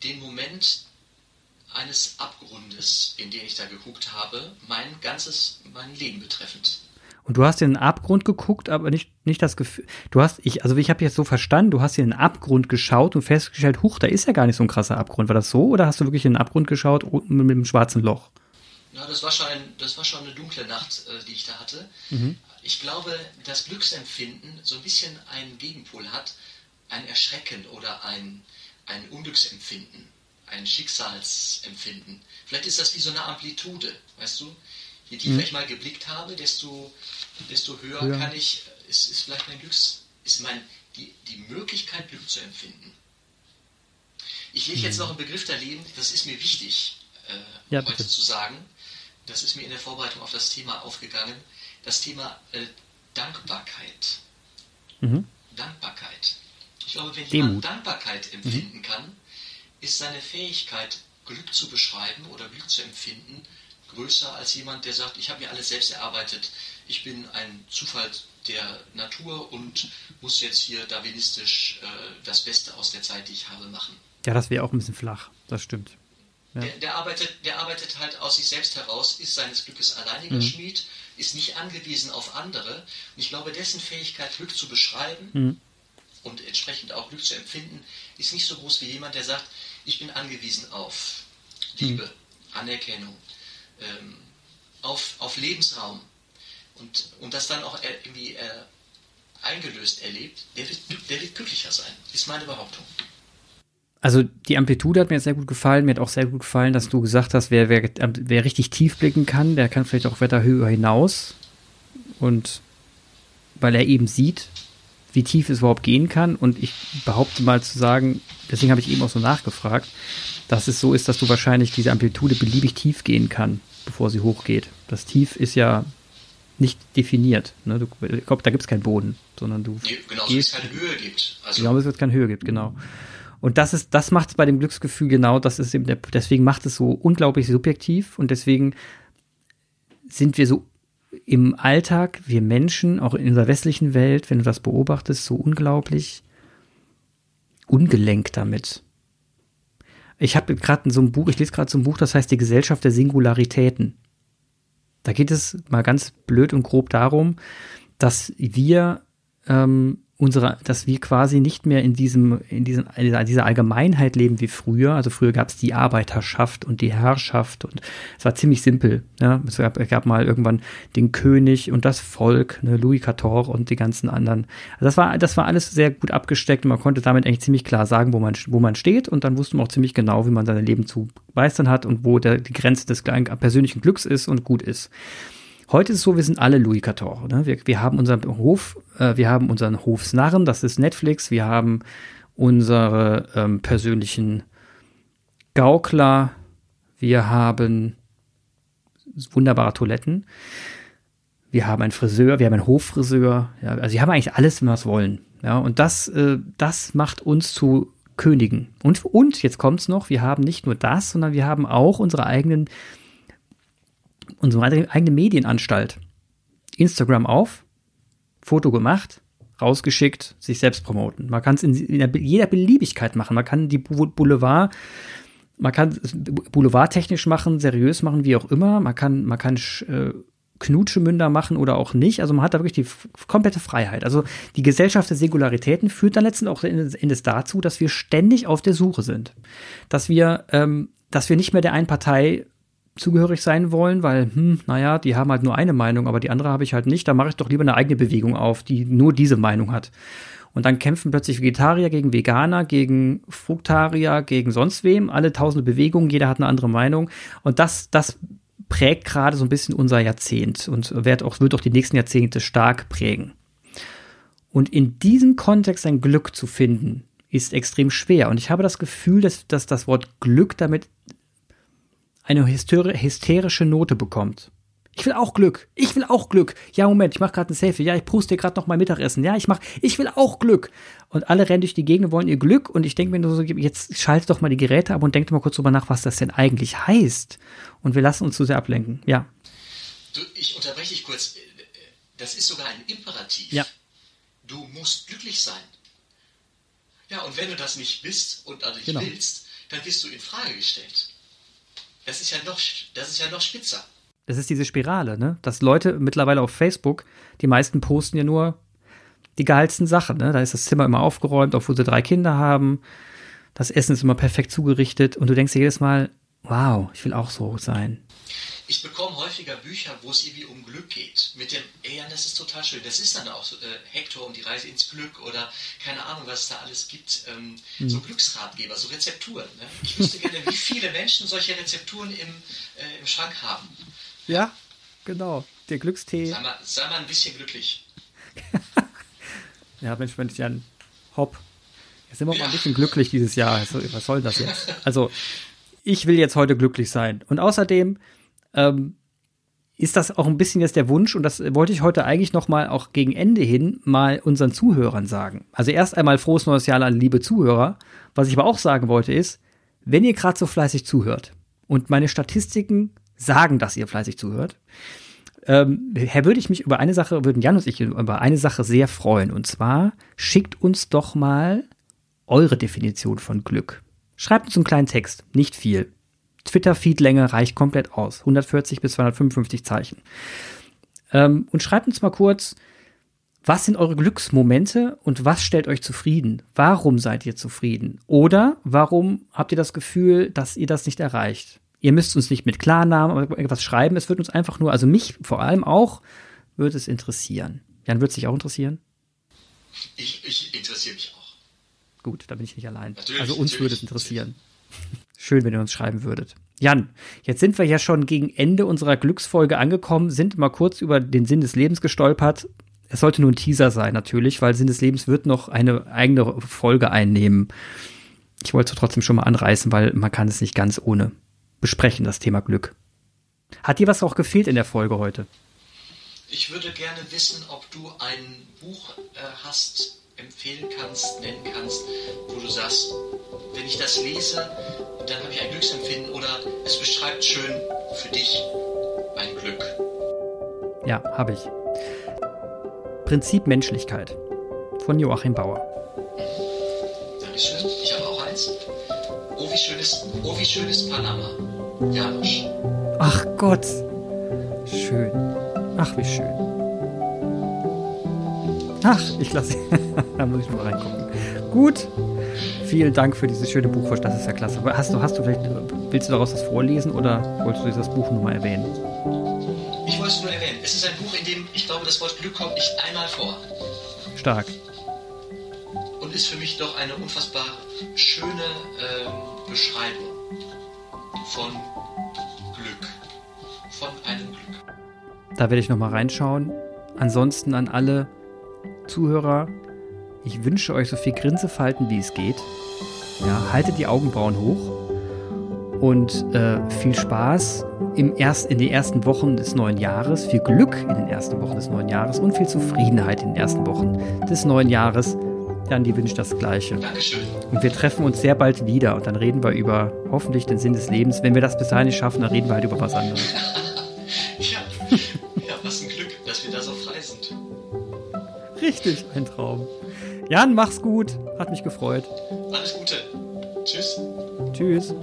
Den Moment, eines Abgrundes, in den ich da geguckt habe, mein ganzes, mein Leben betreffend. Und du hast in den Abgrund geguckt, aber nicht, nicht das Gefühl. Du hast, ich, also ich habe jetzt so verstanden, du hast in den Abgrund geschaut und festgestellt, huch, da ist ja gar nicht so ein krasser Abgrund. War das so? Oder hast du wirklich in den Abgrund geschaut mit, mit dem schwarzen Loch? Ja, das war schon, das war schon eine dunkle Nacht, äh, die ich da hatte. Mhm. Ich glaube, das Glücksempfinden so ein bisschen einen Gegenpol hat, ein Erschrecken oder ein, ein Unglücksempfinden, ein Schicksalsempfinden. Vielleicht ist das wie so eine Amplitude, weißt du? Je tiefer mhm. ich mal geblickt habe, desto, desto höher ja. kann ich, ist, ist vielleicht mein Glücks, ist mein, die, die Möglichkeit, Glück zu empfinden. Ich lege jetzt mhm. noch einen Begriff daneben, das ist mir wichtig, äh, ja, heute zu sagen. Das ist mir in der Vorbereitung auf das Thema aufgegangen. Das Thema äh, Dankbarkeit. Mhm. Dankbarkeit. Ich glaube, wenn Demut. jemand Dankbarkeit empfinden mhm. kann, ist seine Fähigkeit, Glück zu beschreiben oder Glück zu empfinden, größer als jemand, der sagt, ich habe mir alles selbst erarbeitet, ich bin ein Zufall der Natur und muss jetzt hier darwinistisch äh, das Beste aus der Zeit, die ich habe, machen. Ja, das wäre auch ein bisschen flach, das stimmt. Ja. Der, der, arbeitet, der arbeitet halt aus sich selbst heraus, ist seines Glückes alleiniger mhm. Schmied, ist nicht angewiesen auf andere. Und ich glaube, dessen Fähigkeit, Glück zu beschreiben mhm. und entsprechend auch Glück zu empfinden, ist nicht so groß wie jemand, der sagt, ich bin angewiesen auf Liebe, mhm. Anerkennung, ähm, auf, auf Lebensraum und, und das dann auch irgendwie äh, eingelöst erlebt, der wird, der wird glücklicher sein, ist meine Behauptung. Also die Amplitude hat mir sehr gut gefallen. Mir hat auch sehr gut gefallen, dass du gesagt hast, wer, wer, wer richtig tief blicken kann, der kann vielleicht auch weiter höher hinaus. Und weil er eben sieht, wie tief es überhaupt gehen kann. Und ich behaupte mal zu sagen, deswegen habe ich eben auch so nachgefragt, dass es so ist, dass du wahrscheinlich diese Amplitude beliebig tief gehen kann bevor sie hochgeht. Das Tief ist ja nicht definiert. Ne? Du, ich glaube, da gibt es keinen Boden, sondern du. Nee, genauso wie es keine Höhe gibt. Also genau, wie es keine Höhe gibt, genau. Und das ist, das macht es bei dem Glücksgefühl genau, das ist eben der, deswegen macht es so unglaublich subjektiv und deswegen sind wir so im Alltag, wir Menschen, auch in unserer westlichen Welt, wenn du das beobachtest, so unglaublich ungelenkt damit. Ich habe gerade so ein Buch, ich lese gerade so ein Buch, das heißt Die Gesellschaft der Singularitäten. Da geht es mal ganz blöd und grob darum, dass wir ähm, unsere, dass wir quasi nicht mehr in diesem, in diesem, in dieser Allgemeinheit leben wie früher. Also früher gab es die Arbeiterschaft und die Herrschaft und es war ziemlich simpel. Ja? Es, gab, es gab mal irgendwann den König und das Volk, ne? Louis XIV und die ganzen anderen. Also das war, das war alles sehr gut abgesteckt und man konnte damit eigentlich ziemlich klar sagen, wo man, wo man steht und dann wusste man auch ziemlich genau, wie man sein Leben zu meistern hat und wo der, die Grenze des persönlichen Glücks ist und gut ist. Heute ist es so, wir sind alle Louis XIV. Ne? Wir, wir haben unseren Hof, äh, wir haben unseren Hofsnarren, das ist Netflix, wir haben unsere ähm, persönlichen Gaukler, wir haben wunderbare Toiletten, wir haben einen Friseur, wir haben einen Hoffriseur, ja, also wir haben eigentlich alles, wenn wir wollen. Ja, und das, äh, das macht uns zu Königen. Und, und jetzt kommt's noch, wir haben nicht nur das, sondern wir haben auch unsere eigenen unsere eigene Medienanstalt. Instagram auf, Foto gemacht, rausgeschickt, sich selbst promoten. Man kann es in, in, jeder Beliebigkeit machen. Man kann die Boulevard, man kann boulevardtechnisch machen, seriös machen, wie auch immer. Man kann, man kann äh, Knutschemünder machen oder auch nicht. Also man hat da wirklich die komplette Freiheit. Also die Gesellschaft der Singularitäten führt dann letztendlich auch Endes dazu, dass wir ständig auf der Suche sind. Dass wir, ähm, dass wir nicht mehr der einen Partei zugehörig sein wollen, weil, hm, naja, die haben halt nur eine Meinung, aber die andere habe ich halt nicht. Da mache ich doch lieber eine eigene Bewegung auf, die nur diese Meinung hat. Und dann kämpfen plötzlich Vegetarier gegen Veganer, gegen Fruktarier, gegen sonst wem, alle tausende Bewegungen, jeder hat eine andere Meinung. Und das, das prägt gerade so ein bisschen unser Jahrzehnt und wird auch, wird auch die nächsten Jahrzehnte stark prägen. Und in diesem Kontext ein Glück zu finden, ist extrem schwer. Und ich habe das Gefühl, dass, dass das Wort Glück damit eine hysterische Note bekommt. Ich will auch Glück. Ich will auch Glück. Ja, Moment, ich mache gerade ein Selfie. Ja, ich poste dir gerade noch mein Mittagessen. Ja, ich mach, ich will auch Glück. Und alle rennen durch die Gegend wollen ihr Glück. Und ich denke mir nur so, jetzt schalte doch mal die Geräte ab und denkt mal kurz drüber nach, was das denn eigentlich heißt. Und wir lassen uns zu sehr ablenken. Ja. Du, ich unterbreche dich kurz. Das ist sogar ein Imperativ. Ja. Du musst glücklich sein. Ja, und wenn du das nicht bist und also nicht genau. willst, dann wirst du in Frage gestellt. Das ist ja noch, das ist ja noch spitzer. Das ist diese Spirale, ne? Dass Leute mittlerweile auf Facebook, die meisten posten ja nur die geilsten Sachen, ne? Da ist das Zimmer immer aufgeräumt, obwohl sie drei Kinder haben. Das Essen ist immer perfekt zugerichtet und du denkst dir jedes Mal, wow, ich will auch so sein. Ich bekomme häufiger Bücher, wo es irgendwie um Glück geht. Mit dem, ey, ja, das ist total schön. Das ist dann auch so, äh, Hector und die Reise ins Glück oder keine Ahnung, was es da alles gibt. Ähm, mhm. So Glücksratgeber, so Rezepturen. Ne? Ich wüsste gerne, wie viele Menschen solche Rezepturen im, äh, im Schrank haben. Ja, genau. Der Glückstee. Sei mal, sei mal ein bisschen glücklich. ja, Mensch, wenn ich dann hopp. Jetzt sind wir ja. mal ein bisschen glücklich dieses Jahr. Also, was soll das jetzt? Also, ich will jetzt heute glücklich sein. Und außerdem ähm, ist das auch ein bisschen jetzt der Wunsch, und das wollte ich heute eigentlich noch mal auch gegen Ende hin mal unseren Zuhörern sagen. Also erst einmal frohes neues Jahr an liebe Zuhörer. Was ich aber auch sagen wollte ist, wenn ihr gerade so fleißig zuhört und meine Statistiken sagen, dass ihr fleißig zuhört. Ähm, Herr, würde ich mich über eine Sache, würden Jan und ich über eine Sache sehr freuen. Und zwar schickt uns doch mal eure Definition von Glück. Schreibt uns einen kleinen Text, nicht viel. Twitter-Feed-Länge reicht komplett aus. 140 bis 255 Zeichen. Ähm, und schreibt uns mal kurz, was sind eure Glücksmomente und was stellt euch zufrieden? Warum seid ihr zufrieden? Oder warum habt ihr das Gefühl, dass ihr das nicht erreicht? Ihr müsst uns nicht mit Klarnamen oder irgendwas schreiben. Es wird uns einfach nur, also mich vor allem auch, wird es interessieren. Jan, wird es dich auch interessieren? Ich, ich interessiere mich auch. Gut, da bin ich nicht allein. Natürlich, also uns würde es interessieren. Schön, wenn ihr uns schreiben würdet. Jan, jetzt sind wir ja schon gegen Ende unserer Glücksfolge angekommen, sind mal kurz über den Sinn des Lebens gestolpert. Es sollte nur ein Teaser sein, natürlich, weil Sinn des Lebens wird noch eine eigene Folge einnehmen. Ich wollte es trotzdem schon mal anreißen, weil man kann es nicht ganz ohne besprechen, das Thema Glück. Hat dir was auch gefehlt in der Folge heute? Ich würde gerne wissen, ob du ein Buch äh, hast, empfehlen kannst, nennen kannst, wo du sagst, wenn ich das lese, dann habe ich ein Glücksempfinden oder es beschreibt schön für dich ein Glück. Ja, habe ich. Prinzip Menschlichkeit von Joachim Bauer. Dankeschön. Ich habe auch eins. Oh, wie schön ist, oh, wie schön ist Panama. Janusz. Ach Gott. Schön. Ach, wie schön. Ach, ich lasse. da muss ich mal reingucken. Gut. Vielen Dank für dieses schöne Buch. Das ist ja klasse. Hast du, hast du vielleicht, willst du daraus das vorlesen oder wolltest du das Buch nur mal erwähnen? Ich wollte es nur erwähnen. Es ist ein Buch, in dem ich glaube, das Wort Glück kommt nicht einmal vor. Stark. Und ist für mich doch eine unfassbar schöne äh, Beschreibung von Glück. Von einem Glück. Da werde ich nochmal reinschauen. Ansonsten an alle Zuhörer, ich wünsche euch so viel Grinsefalten, wie es geht. Ja, haltet die Augenbrauen hoch und äh, viel Spaß im erst, in den ersten Wochen des neuen Jahres, viel Glück in den ersten Wochen des neuen Jahres und viel Zufriedenheit in den ersten Wochen des neuen Jahres. Jan, die wünscht das Gleiche. Dankeschön. Und wir treffen uns sehr bald wieder und dann reden wir über hoffentlich den Sinn des Lebens. Wenn wir das bis dahin nicht schaffen, dann reden wir halt über was anderes. Richtig, ein Traum. Jan, mach's gut. Hat mich gefreut. Alles Gute. Tschüss. Tschüss.